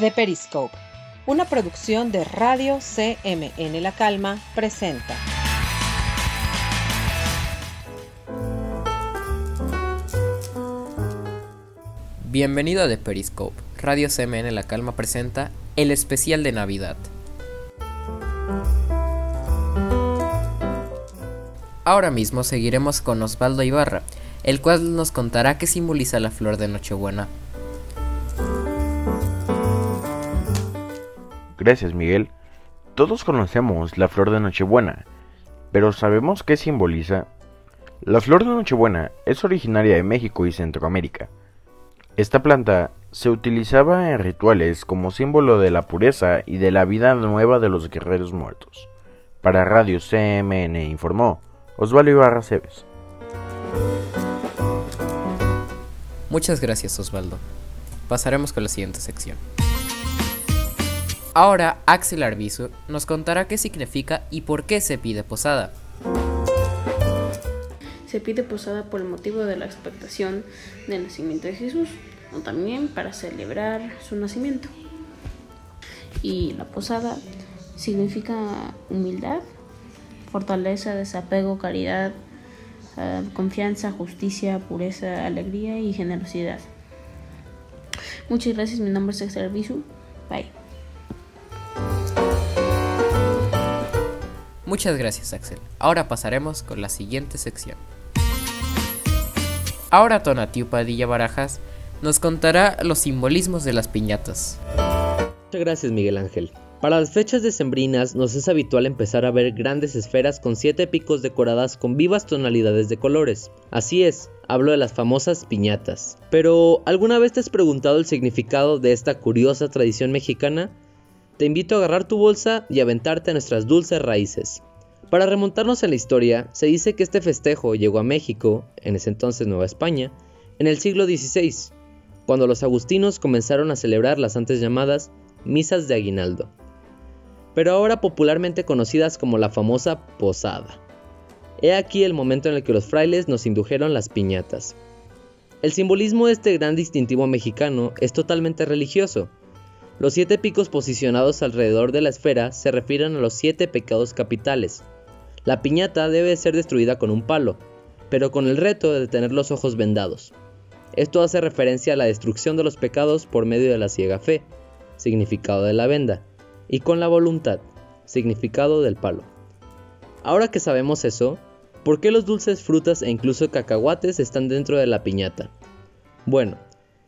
The Periscope, una producción de Radio CMN La Calma, presenta. Bienvenido a The Periscope. Radio CMN La Calma presenta el especial de Navidad. Ahora mismo seguiremos con Osvaldo Ibarra, el cual nos contará qué simboliza la flor de Nochebuena. Gracias, Miguel. Todos conocemos la flor de Nochebuena, pero ¿sabemos qué simboliza? La flor de Nochebuena es originaria de México y Centroamérica. Esta planta se utilizaba en rituales como símbolo de la pureza y de la vida nueva de los guerreros muertos. Para Radio CMN informó Osvaldo Ibarra Cebes. Muchas gracias Osvaldo. Pasaremos con la siguiente sección. Ahora Axel Arbizu nos contará qué significa y por qué se pide posada. Se pide posada por el motivo de la expectación del nacimiento de Jesús o también para celebrar su nacimiento. Y la posada significa humildad, fortaleza, desapego, caridad, eh, confianza, justicia, pureza, alegría y generosidad. Muchas gracias, mi nombre es Axel Arbizu. Bye. Muchas gracias Axel. Ahora pasaremos con la siguiente sección. Ahora Tonatiu Padilla Barajas nos contará los simbolismos de las piñatas. Muchas gracias Miguel Ángel. Para las fechas decembrinas nos es habitual empezar a ver grandes esferas con siete picos decoradas con vivas tonalidades de colores. Así es, hablo de las famosas piñatas. Pero, ¿alguna vez te has preguntado el significado de esta curiosa tradición mexicana? Te invito a agarrar tu bolsa y aventarte a nuestras dulces raíces. Para remontarnos en la historia, se dice que este festejo llegó a México, en ese entonces Nueva España, en el siglo XVI, cuando los agustinos comenzaron a celebrar las antes llamadas misas de aguinaldo, pero ahora popularmente conocidas como la famosa posada. He aquí el momento en el que los frailes nos indujeron las piñatas. El simbolismo de este gran distintivo mexicano es totalmente religioso, los siete picos posicionados alrededor de la esfera se refieren a los siete pecados capitales. La piñata debe ser destruida con un palo, pero con el reto de tener los ojos vendados. Esto hace referencia a la destrucción de los pecados por medio de la ciega fe, significado de la venda, y con la voluntad, significado del palo. Ahora que sabemos eso, ¿por qué los dulces, frutas e incluso cacahuates están dentro de la piñata? Bueno,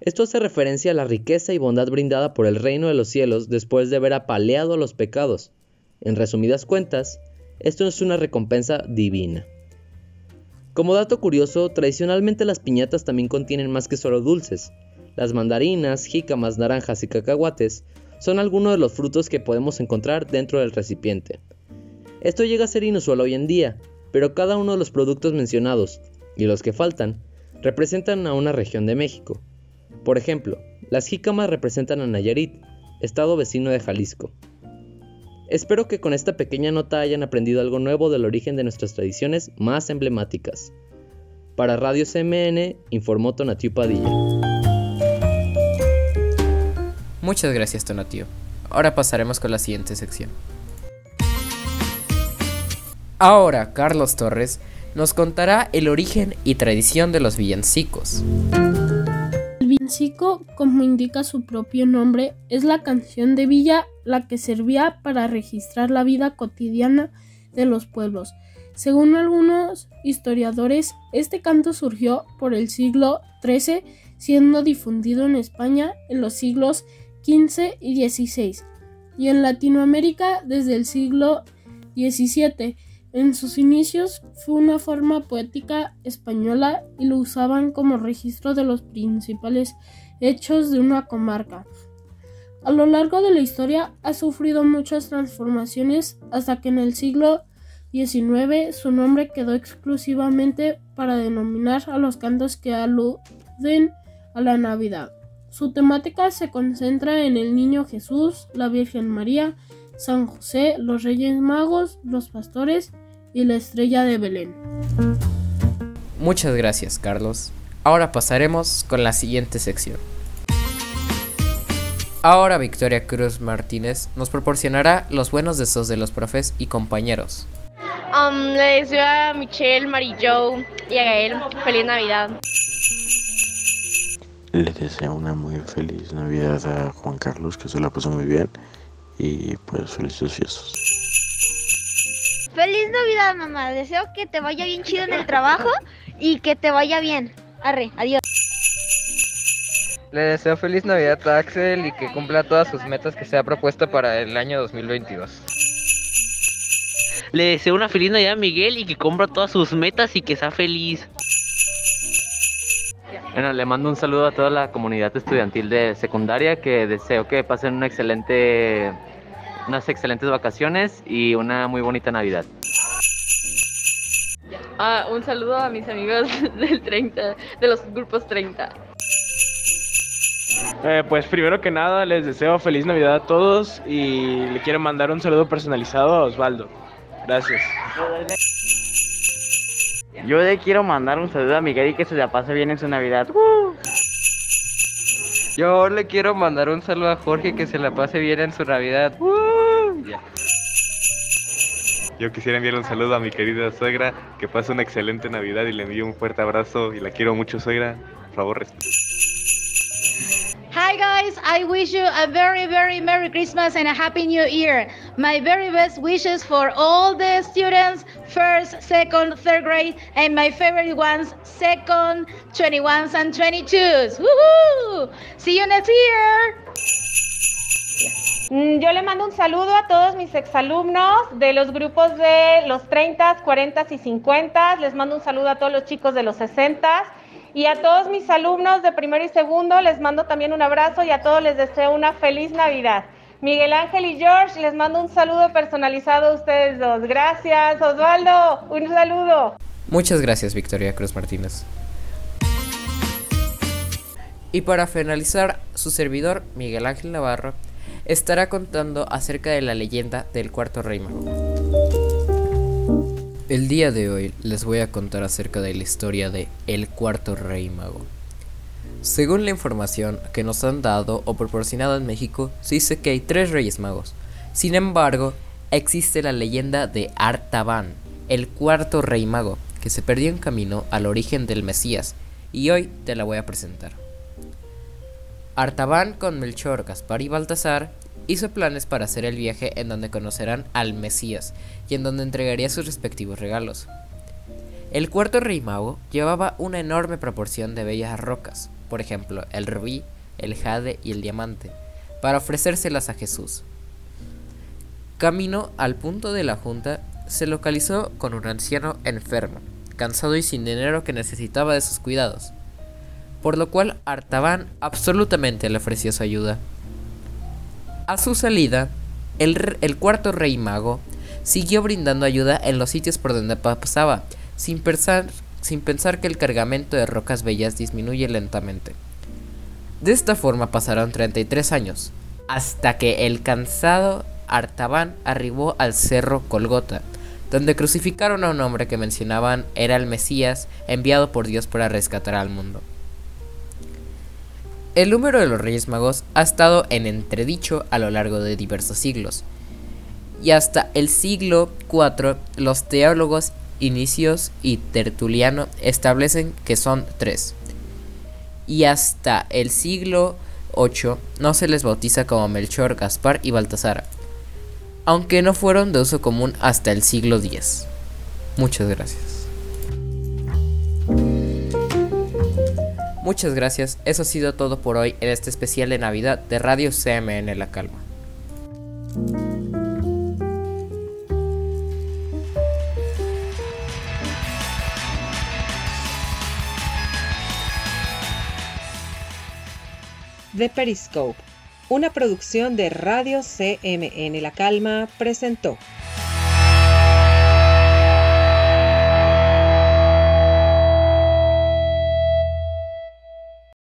esto hace referencia a la riqueza y bondad brindada por el reino de los cielos después de haber apaleado los pecados. En resumidas cuentas, esto es una recompensa divina. Como dato curioso, tradicionalmente las piñatas también contienen más que solo dulces. Las mandarinas, jícamas, naranjas y cacahuates son algunos de los frutos que podemos encontrar dentro del recipiente. Esto llega a ser inusual hoy en día, pero cada uno de los productos mencionados, y los que faltan, representan a una región de México. Por ejemplo, las jícamas representan a Nayarit, estado vecino de Jalisco. Espero que con esta pequeña nota hayan aprendido algo nuevo del origen de nuestras tradiciones más emblemáticas. Para Radio CMN, informó Tonatiu Padilla. Muchas gracias Tonatiu. Ahora pasaremos con la siguiente sección. Ahora Carlos Torres nos contará el origen y tradición de los villancicos villancico, como indica su propio nombre, es la canción de villa la que servía para registrar la vida cotidiana de los pueblos. Según algunos historiadores, este canto surgió por el siglo XIII, siendo difundido en España en los siglos XV y XVI, y en Latinoamérica desde el siglo XVII. En sus inicios fue una forma poética española y lo usaban como registro de los principales hechos de una comarca. A lo largo de la historia ha sufrido muchas transformaciones hasta que en el siglo XIX su nombre quedó exclusivamente para denominar a los cantos que aluden a la Navidad. Su temática se concentra en el Niño Jesús, la Virgen María, San José, los Reyes Magos, los pastores y la estrella de Belén. Muchas gracias, Carlos. Ahora pasaremos con la siguiente sección. Ahora Victoria Cruz Martínez nos proporcionará los buenos deseos de los profes y compañeros. Um, le deseo a Michelle, Mary Jo y a Gael feliz Navidad. Le deseo una muy feliz Navidad a Juan Carlos, que se la pasó muy bien. Y pues felices fiestas. Feliz Navidad, mamá. Deseo que te vaya bien chido en el trabajo y que te vaya bien. Arre, adiós. Le deseo feliz Navidad a Axel y que cumpla todas sus metas que se ha propuesto para el año 2022. Le deseo una feliz Navidad a Miguel y que cumpla todas sus metas y que sea feliz. Bueno, le mando un saludo a toda la comunidad estudiantil de secundaria que deseo que pasen una excelente, unas excelentes vacaciones y una muy bonita Navidad. Ah, un saludo a mis amigos del 30, de los grupos 30. Eh, pues primero que nada les deseo feliz Navidad a todos y le quiero mandar un saludo personalizado a Osvaldo. Gracias. Yo le quiero mandar un saludo a Miguel y que se la pase bien en su Navidad. Yo le quiero mandar un saludo a Jorge que se la pase bien en su Navidad. Yo quisiera enviarle un saludo a mi querida suegra, que pase una excelente Navidad y le envío un fuerte abrazo y la quiero mucho suegra. Por favor, respete. Hi guys, I wish you a very very Merry Christmas and a Happy New Year. My very best wishes for all the students, first, second, third grade, and my favorite ones, second, 21s and 22s. Woohoo! See you next year. Yo le mando un saludo a todos mis exalumnos de los grupos de los 30, 40 y 50. Les mando un saludo a todos los chicos de los 60 y a todos mis alumnos de primero y segundo les mando también un abrazo y a todos les deseo una feliz Navidad. Miguel Ángel y George, les mando un saludo personalizado a ustedes dos. Gracias, Osvaldo, un saludo. Muchas gracias, Victoria Cruz Martínez. Y para finalizar, su servidor, Miguel Ángel Navarro, estará contando acerca de la leyenda del cuarto rey mago. El día de hoy les voy a contar acerca de la historia de El Cuarto Rey Mago. Según la información que nos han dado o proporcionado en México, se dice que hay tres reyes magos. Sin embargo, existe la leyenda de Artaban, el cuarto rey mago, que se perdió en camino al origen del Mesías, y hoy te la voy a presentar. Artaban con Melchor, Gaspar y Baltasar hizo planes para hacer el viaje en donde conocerán al Mesías y en donde entregaría sus respectivos regalos. El cuarto rey mago llevaba una enorme proporción de bellas rocas, por ejemplo el rubí, el jade y el diamante, para ofrecérselas a Jesús. Camino al punto de la junta, se localizó con un anciano enfermo, cansado y sin dinero que necesitaba de sus cuidados, por lo cual Artaban absolutamente le ofreció su ayuda. A su salida, el, el, cuarto rey mago siguió brindando ayuda en los sitios por donde pasaba, sin pensar, sin pensar que el cargamento de rocas bellas disminuye lentamente. De esta forma pasaron 33 años, hasta que el cansado Artaban arribó al cerro Colgota, donde crucificaron a un hombre que mencionaban era el Mesías enviado por Dios para rescatar al mundo. El número de los Reyes Magos ha estado en entredicho a lo largo de diversos siglos, y hasta el siglo IV los teólogos Inicios y Tertuliano establecen que son tres, y hasta el siglo VIII no se les bautiza como Melchor, Gaspar y Baltasar, aunque no fueron de uso común hasta el siglo X. Muchas gracias. Muchas gracias, eso ha sido todo por hoy en este especial de Navidad de Radio CMN La Calma. The Periscope, una producción de Radio CMN La Calma, presentó.